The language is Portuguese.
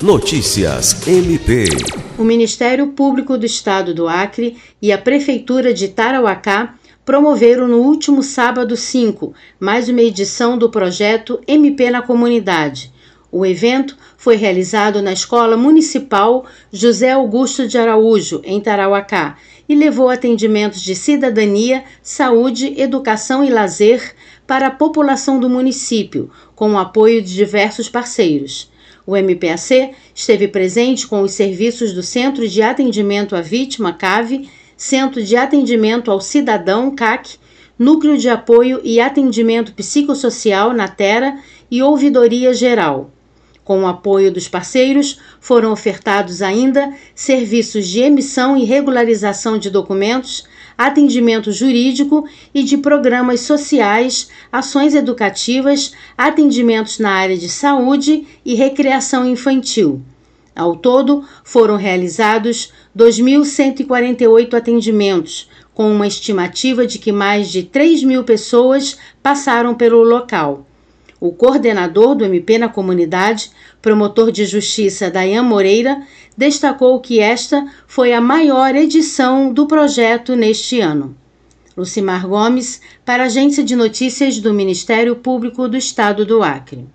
Notícias MP. O Ministério Público do Estado do Acre e a Prefeitura de Tarauacá promoveram no último sábado 5 mais uma edição do projeto MP na Comunidade. O evento foi realizado na Escola Municipal José Augusto de Araújo, em Tarauacá, e levou atendimentos de cidadania, saúde, educação e lazer para a população do município, com o apoio de diversos parceiros. O MPAC esteve presente com os serviços do Centro de Atendimento à Vítima, CAVE, Centro de Atendimento ao Cidadão, CAC, Núcleo de Apoio e Atendimento Psicossocial, NATERA e Ouvidoria Geral. Com o apoio dos parceiros, foram ofertados ainda serviços de emissão e regularização de documentos, atendimento jurídico e de programas sociais, ações educativas, atendimentos na área de saúde e recreação infantil. Ao todo, foram realizados 2.148 atendimentos, com uma estimativa de que mais de 3 mil pessoas passaram pelo local. O coordenador do MP na comunidade, promotor de justiça Dayan Moreira, destacou que esta foi a maior edição do projeto neste ano. Lucimar Gomes, para a Agência de Notícias do Ministério Público do Estado do Acre.